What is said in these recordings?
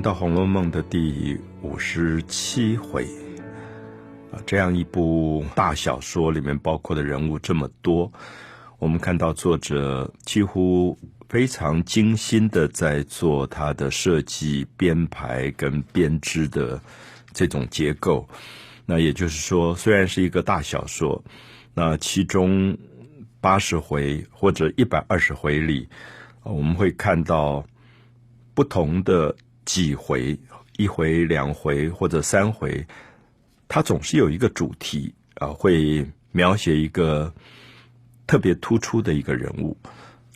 到《红楼梦》的第五十七回啊，这样一部大小说里面包括的人物这么多，我们看到作者几乎非常精心的在做他的设计、编排跟编织的这种结构。那也就是说，虽然是一个大小说，那其中八十回或者一百二十回里，我们会看到不同的。几回，一回、两回或者三回，它总是有一个主题啊，会描写一个特别突出的一个人物。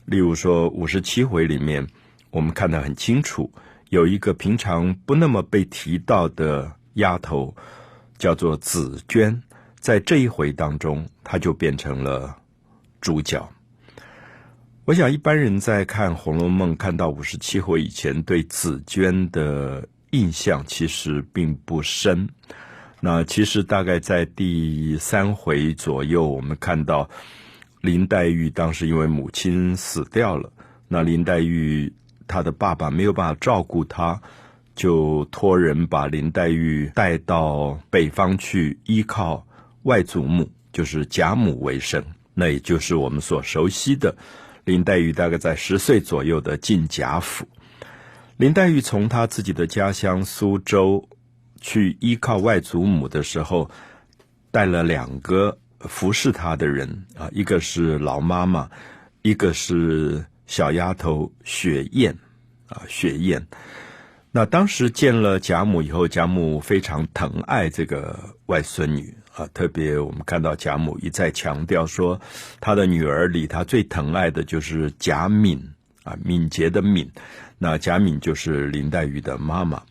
例如说，五十七回里面，我们看得很清楚，有一个平常不那么被提到的丫头，叫做紫娟，在这一回当中，她就变成了主角。我想，一般人在看《红楼梦》看到五十七回以前，对紫娟的印象其实并不深。那其实大概在第三回左右，我们看到林黛玉当时因为母亲死掉了，那林黛玉她的爸爸没有办法照顾她，就托人把林黛玉带到北方去依靠外祖母，就是贾母为生。那也就是我们所熟悉的。林黛玉大概在十岁左右的进贾府。林黛玉从她自己的家乡苏州去依靠外祖母的时候，带了两个服侍她的人啊，一个是老妈妈，一个是小丫头雪雁啊，雪雁。那当时见了贾母以后，贾母非常疼爱这个外孙女。啊，特别我们看到贾母一再强调说，她的女儿里，她最疼爱的就是贾敏啊，敏捷的敏。那贾敏就是林黛玉的妈妈，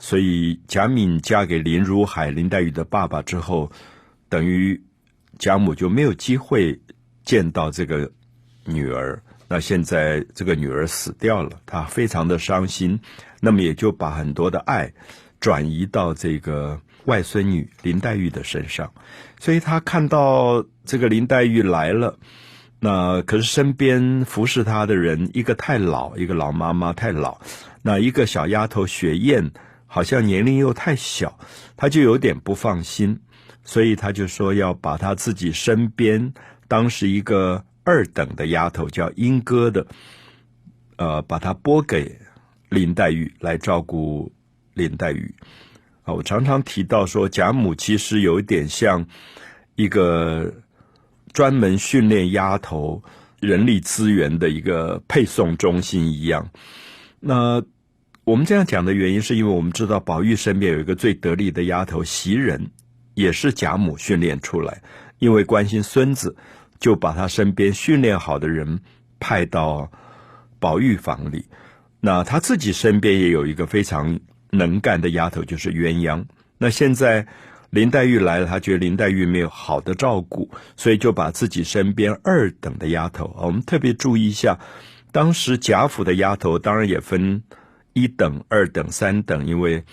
所以贾敏嫁给林如海，林黛玉的爸爸之后，等于贾母就没有机会见到这个女儿。那现在这个女儿死掉了，她非常的伤心，那么也就把很多的爱转移到这个。外孙女林黛玉的身上，所以他看到这个林黛玉来了，那可是身边服侍她的人一个太老，一个老妈妈太老，那一个小丫头雪雁好像年龄又太小，他就有点不放心，所以他就说要把他自己身边当时一个二等的丫头叫莺歌的，呃，把她拨给林黛玉来照顾林黛玉。我常常提到说，贾母其实有一点像一个专门训练丫头人力资源的一个配送中心一样。那我们这样讲的原因，是因为我们知道宝玉身边有一个最得力的丫头袭人，也是贾母训练出来。因为关心孙子，就把他身边训练好的人派到宝玉房里。那他自己身边也有一个非常。能干的丫头就是鸳鸯。那现在林黛玉来了，她觉得林黛玉没有好的照顾，所以就把自己身边二等的丫头，我们特别注意一下，当时贾府的丫头当然也分一等、二等、三等，因为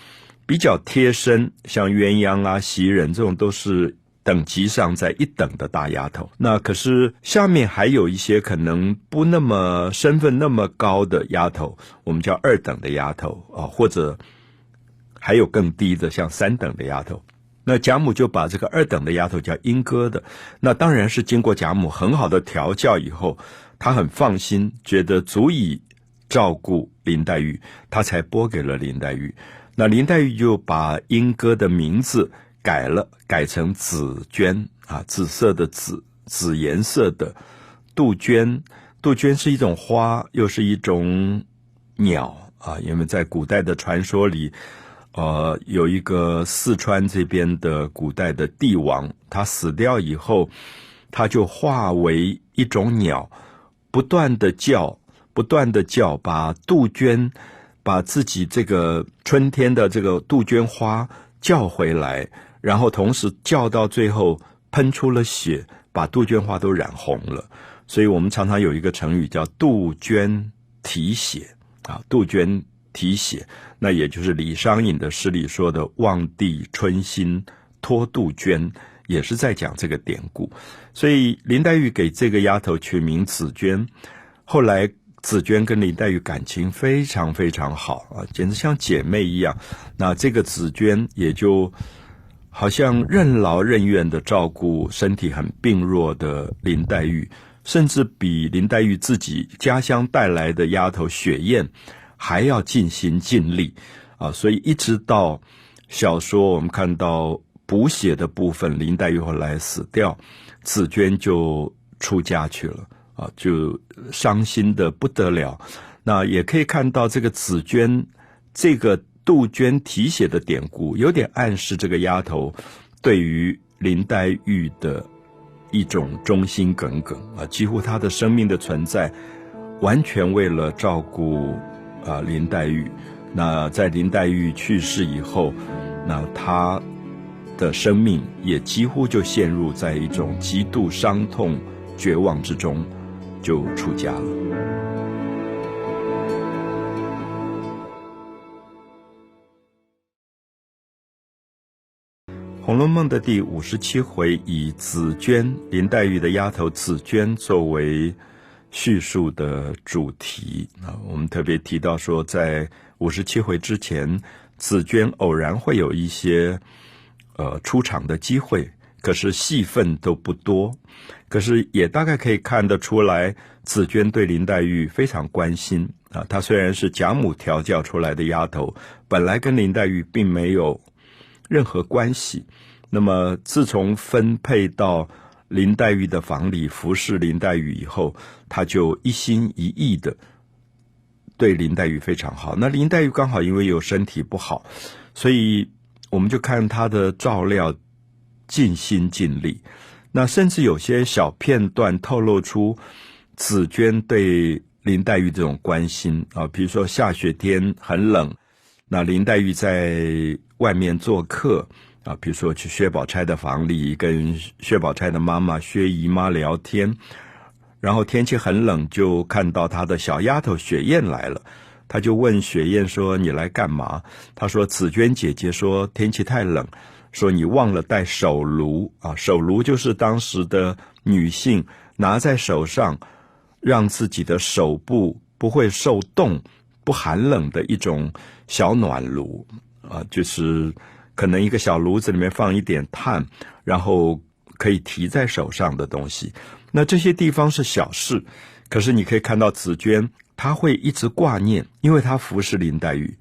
比较贴身，像鸳鸯啊、袭人这种都是等级上在一等的大丫头。那可是下面还有一些可能不那么身份那么高的丫头，我们叫二等的丫头啊，或者。还有更低的，像三等的丫头，那贾母就把这个二等的丫头叫莺歌的，那当然是经过贾母很好的调教以后，她很放心，觉得足以照顾林黛玉，她才拨给了林黛玉。那林黛玉就把莺歌的名字改了，改成紫鹃啊，紫色的紫，紫颜色的杜鹃。杜鹃是一种花，又是一种鸟啊，因为在古代的传说里。呃，有一个四川这边的古代的帝王，他死掉以后，他就化为一种鸟，不断的叫，不断的叫，把杜鹃，把自己这个春天的这个杜鹃花叫回来，然后同时叫到最后喷出了血，把杜鹃花都染红了。所以我们常常有一个成语叫杜鹃啼血啊，杜鹃。提血，那也就是李商隐的诗里说的“望帝春心托杜鹃”，也是在讲这个典故。所以林黛玉给这个丫头取名紫鹃，后来紫娟跟林黛玉感情非常非常好啊，简直像姐妹一样。那这个紫娟也就好像任劳任怨的照顾身体很病弱的林黛玉，甚至比林黛玉自己家乡带来的丫头雪雁还要尽心尽力啊。所以一直到小说我们看到补写的部分，林黛玉后来死掉，紫娟就出家去了。啊，就伤心的不得了。那也可以看到这个紫娟，这个杜鹃啼血的典故，有点暗示这个丫头对于林黛玉的一种忠心耿耿啊，几乎她的生命的存在，完全为了照顾啊林黛玉。那在林黛玉去世以后，那她的生命也几乎就陷入在一种极度伤痛、绝望之中。就出家了。《红楼梦》的第五十七回以紫娟林黛玉的丫头紫娟作为叙述的主题啊，我们特别提到说，在五十七回之前，紫娟偶然会有一些呃出场的机会。可是戏份都不多，可是也大概可以看得出来，紫娟对林黛玉非常关心啊。她虽然是贾母调教出来的丫头，本来跟林黛玉并没有任何关系。那么自从分配到林黛玉的房里服侍林黛玉以后，她就一心一意的对林黛玉非常好。那林黛玉刚好因为有身体不好，所以我们就看她的照料。尽心尽力，那甚至有些小片段透露出紫娟对林黛玉这种关心啊，比如说下雪天很冷，那林黛玉在外面做客啊，比如说去薛宝钗的房里跟薛宝钗的妈妈薛姨妈聊天，然后天气很冷，就看到她的小丫头雪雁来了，他就问雪雁说：“你来干嘛？”她说：“紫娟姐姐说天气太冷。”说你忘了带手炉啊？手炉就是当时的女性拿在手上，让自己的手部不会受冻、不寒冷的一种小暖炉啊，就是可能一个小炉子里面放一点炭，然后可以提在手上的东西。那这些地方是小事，可是你可以看到紫娟，她会一直挂念，因为她服侍林黛玉，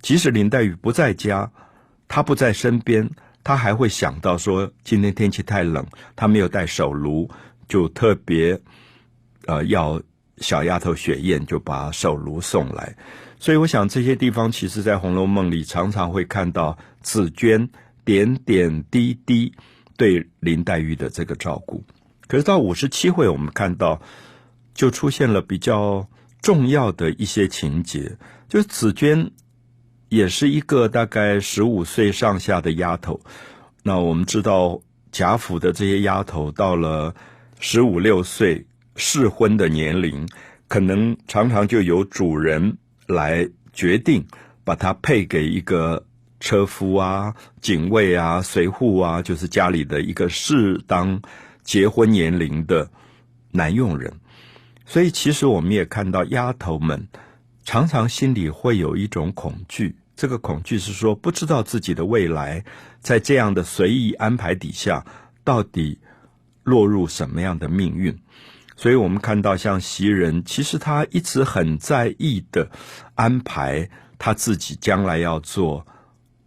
即使林黛玉不在家，她不在身边。她还会想到说，今天天气太冷，她没有带手炉，就特别呃要小丫头雪雁就把手炉送来。所以我想这些地方，其实在《红楼梦》里常常会看到紫娟点点滴滴对林黛玉的这个照顾。可是到五十七回，我们看到就出现了比较重要的一些情节，就是紫娟。也是一个大概十五岁上下的丫头。那我们知道贾府的这些丫头到了十五六岁适婚的年龄，可能常常就由主人来决定把她配给一个车夫啊、警卫啊、随护啊，就是家里的一个适当结婚年龄的男佣人。所以，其实我们也看到丫头们常常心里会有一种恐惧。这个恐惧是说，不知道自己的未来在这样的随意安排底下，到底落入什么样的命运。所以我们看到，像袭人，其实他一直很在意的安排他自己将来要做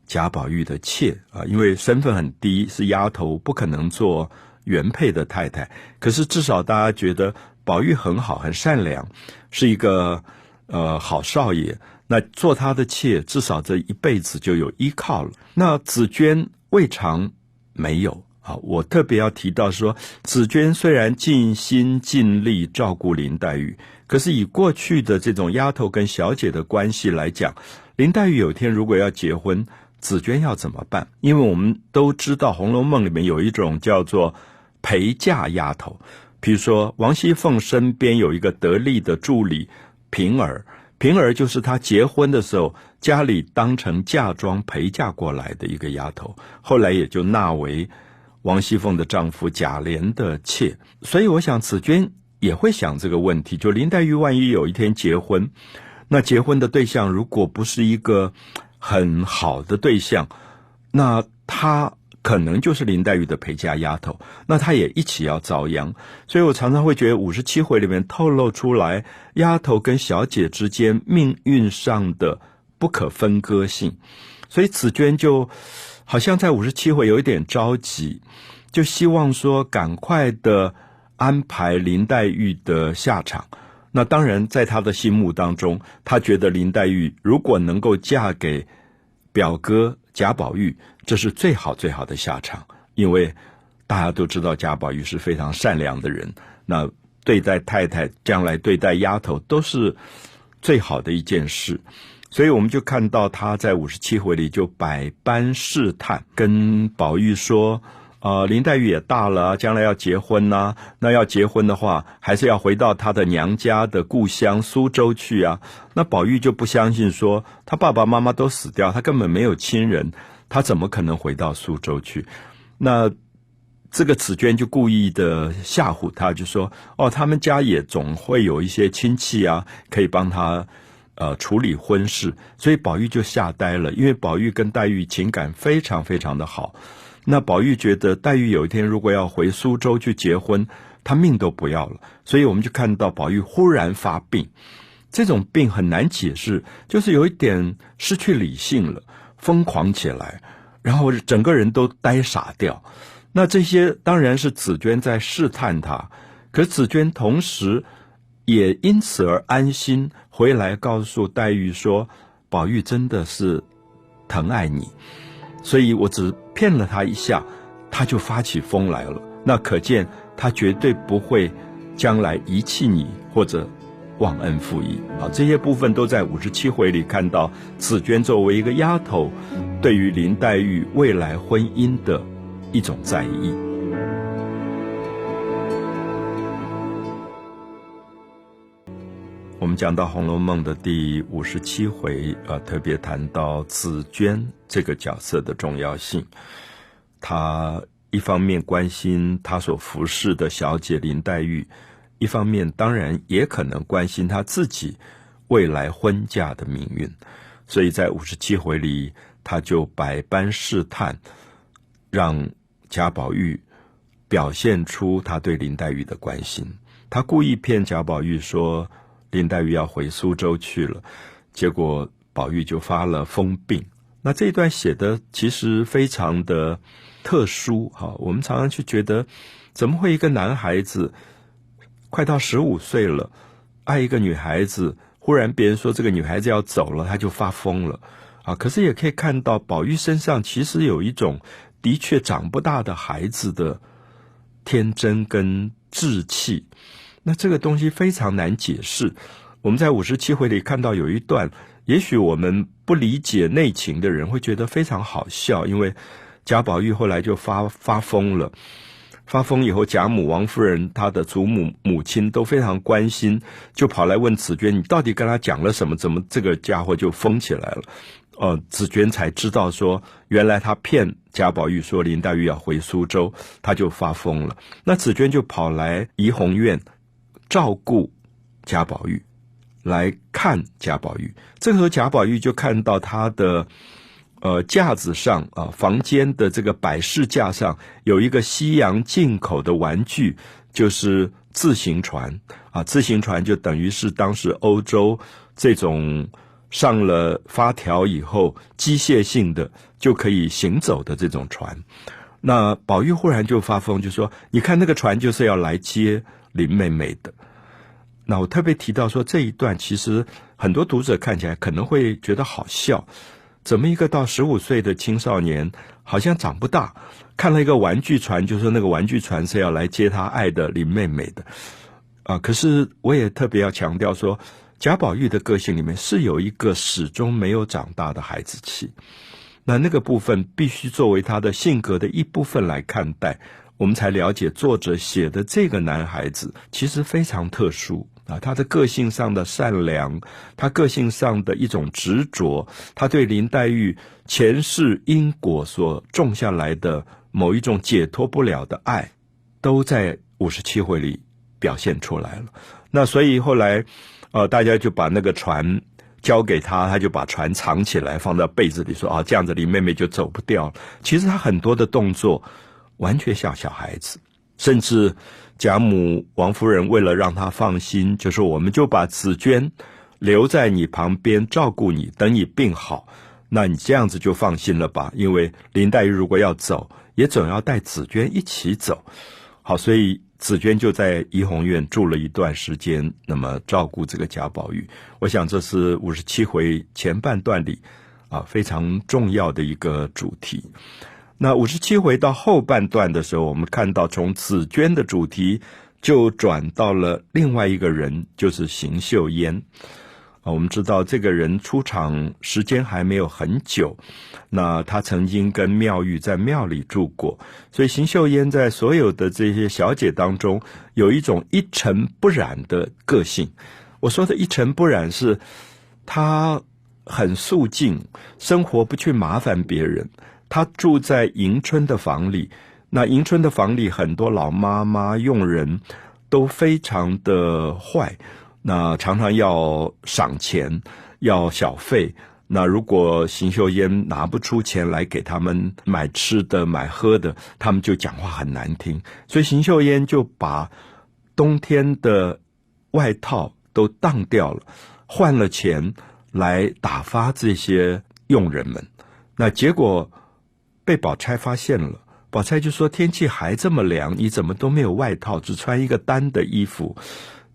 贾宝玉的妾啊，因为身份很低，是丫头，不可能做原配的太太。可是至少大家觉得宝玉很好，很善良，是一个呃好少爷。那做他的妾，至少这一辈子就有依靠了。那紫娟未尝没有啊。我特别要提到说，紫娟虽然尽心尽力照顾林黛玉，可是以过去的这种丫头跟小姐的关系来讲，林黛玉有一天如果要结婚，紫娟要怎么办？因为我们都知道《红楼梦》里面有一种叫做陪嫁丫头，比如说王熙凤身边有一个得力的助理平儿。平儿就是她结婚的时候家里当成嫁妆陪嫁过来的一个丫头，后来也就纳为王熙凤的丈夫贾琏的妾。所以我想紫娟也会想这个问题：就林黛玉万一有一天结婚，那结婚的对象如果不是一个很好的对象，那她可能就是林黛玉的陪嫁丫头，那她也一起要遭殃。所以我常常会觉得五十七回里面透露出来丫头跟小姐之间命运上的不可分割性，所以紫娟就好像在五十七回有一点着急。就希望说赶快的安排林黛玉的下场。那当然，在他的心目当中，他觉得林黛玉如果能够嫁给表哥贾宝玉，这是最好最好的下场。因为大家都知道贾宝玉是非常善良的人，那对待太太，将来对待丫头都是最好的一件事。所以我们就看到他在五十七回里就百般试探，跟宝玉说。啊，林黛玉也大了，将来要结婚呐。那要结婚的话，还是要回到她的娘家的故乡苏州去啊。那宝玉就不相信，说他爸爸妈妈都死掉，他根本没有亲人，他怎么可能回到苏州去？那这个紫娟就故意的吓唬他，就说：“哦，他们家也总会有一些亲戚啊，可以帮他呃处理婚事。”所以宝玉就吓呆了，因为宝玉跟黛玉情感非常非常的好。那宝玉觉得黛玉有一天如果要回苏州去结婚，他命都不要了。所以我们就看到宝玉忽然发病，这种病很难解释，就是有一点失去理性了，疯狂起来，然后整个人都呆傻掉。那这些当然是紫娟在试探他，可紫娟同时也因此而安心回来告诉黛玉说：“宝玉真的是疼爱你。”所以我只骗了他一下，他就发起疯来了。那可见他绝对不会将来遗弃你或者忘恩负义啊！这些部分都在五十七回里看到紫娟作为一个丫头，对于林黛玉未来婚姻的一种在意。讲到《红楼梦》的第五十七回，呃，特别谈到紫娟这个角色的重要性。她一方面关心她所服侍的小姐林黛玉，一方面当然也可能关心她自己未来婚嫁的命运。所以在五十七回里，他就百般试探，让贾宝玉表现出他对林黛玉的关心。他故意骗贾宝玉说。林黛玉要回苏州去了，结果宝玉就发了疯病。那这一段写的其实非常的特殊哈。我们常常去觉得，怎么会一个男孩子快到十五岁了，爱一个女孩子，忽然别人说这个女孩子要走了，他就发疯了啊？可是也可以看到，宝玉身上其实有一种的确长不大的孩子的天真跟稚气。那这个东西非常难解释。我们在五十七回里看到有一段，也许我们不理解内情的人会觉得非常好笑，因为贾宝玉后来就发发疯了。发疯以后，贾母、王夫人、他的祖母、母亲都非常关心，就跑来问紫娟：“你到底跟他讲了什么？怎么这个家伙就疯起来了？”呃，紫娟才知道说，原来他骗贾宝玉说林黛玉要回苏州，他就发疯了。那紫娟就跑来怡红院。照顾贾宝玉，来看贾宝玉。这个时候，贾宝玉就看到他的呃架子上啊，房间的这个摆饰架上有一个西洋进口的玩具，就是自行船啊。自行船就等于是当时欧洲这种上了发条以后机械性的就可以行走的这种船。那宝玉忽然就发疯，就说：“你看那个船就是要来接。”林妹妹的，那我特别提到说这一段，其实很多读者看起来可能会觉得好笑。怎么一个到十五岁的青少年，好像长不大，看了一个玩具船，就说那个玩具船是要来接他爱的林妹妹的啊？可是我也特别要强调说，贾宝玉的个性里面是有一个始终没有长大的孩子气，那那个部分必须作为他的性格的一部分来看待。我们才了解作者写的这个男孩子其实非常特殊啊，他的个性上的善良，他个性上的一种执着，他对林黛玉前世因果所种下来的某一种解脱不了的爱，都在五十七回里表现出来了。那所以后来，呃，大家就把那个船交给他，他就把船藏起来，放在被子里，说啊，这样子林妹妹就走不掉了。其实他很多的动作完全像小孩子，甚至贾母王夫人为了让他放心，就说我们就把紫娟留在你旁边照顾你，等你病好。那你这样子就放心了吧？因为林黛玉如果要走，也总要带紫娟一起走。好，所以紫娟就在怡红院住了一段时间，那么照顾这个贾宝玉。我想这是五十七回前半段里啊非常重要的一个主题。那五十七回到后半段的时候，我们看到从紫娟的主题就转到了另外一个人，就是邢岫烟。啊，我们知道这个人出场时间还没有很久，那他曾经跟妙玉在庙里住过，所以邢岫烟在所有的这些小姐当中有一种一尘不染的个性。我说的一尘不染是，她很素净，生活不去麻烦别人。他住在迎春的房里，那迎春的房里很多老妈妈佣人都非常的坏。那常常要赏钱，要小费。那如果邢秀烟拿不出钱来给他们买吃的、买喝的，他们就讲话很难听。所以邢秀烟就把冬天的外套都当掉了，换了钱来打发这些佣人们。那结果被宝钗发现了，宝钗就说：“天气还这么凉，你怎么都没有外套，只穿一个单的衣服？”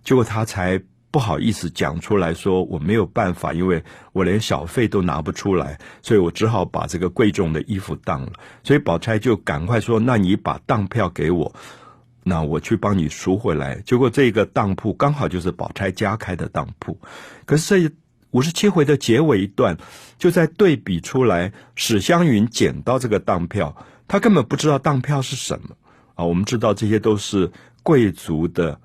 结果他才。不好意思讲出来说我没有办法，因为我连小费都拿不出来，所以我只好把这个贵重的衣服当了。所以宝钗就赶快说：“那你把当票给我，那我去帮你赎回来。”结果这个当铺刚好就是宝钗家开的当铺。可是这五十七回的结尾一段，就在对比出来史湘云捡到这个当票，他根本不知道当票是什么啊！我们知道这些都是贵族的。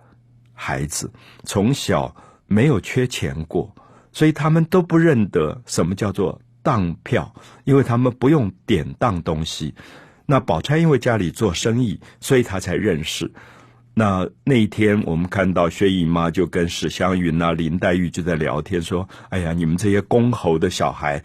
孩子从小没有缺钱过，所以他们都不认得什么叫做当票，因为他们不用典当东西。那宝钗因为家里做生意，所以她才认识。那那一天，我们看到薛姨妈就跟史湘云啊、林黛玉就在聊天，说：“哎呀，你们这些公侯的小孩，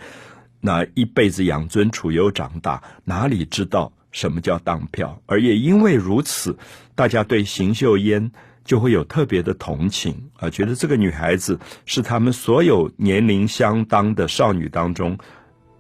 那一辈子养尊处优长大，哪里知道什么叫当票？而也因为如此，大家对邢岫烟。”就会有特别的同情啊，觉得这个女孩子是他们所有年龄相当的少女当中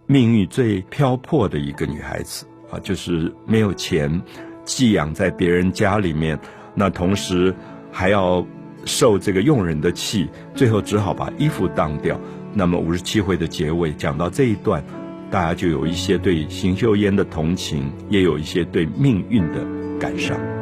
命运最漂泊的一个女孩子啊，就是没有钱寄养在别人家里面，那同时还要受这个佣人的气，最后只好把衣服当掉。那么五十七回的结尾讲到这一段，大家就有一些对邢岫烟的同情，也有一些对命运的感伤。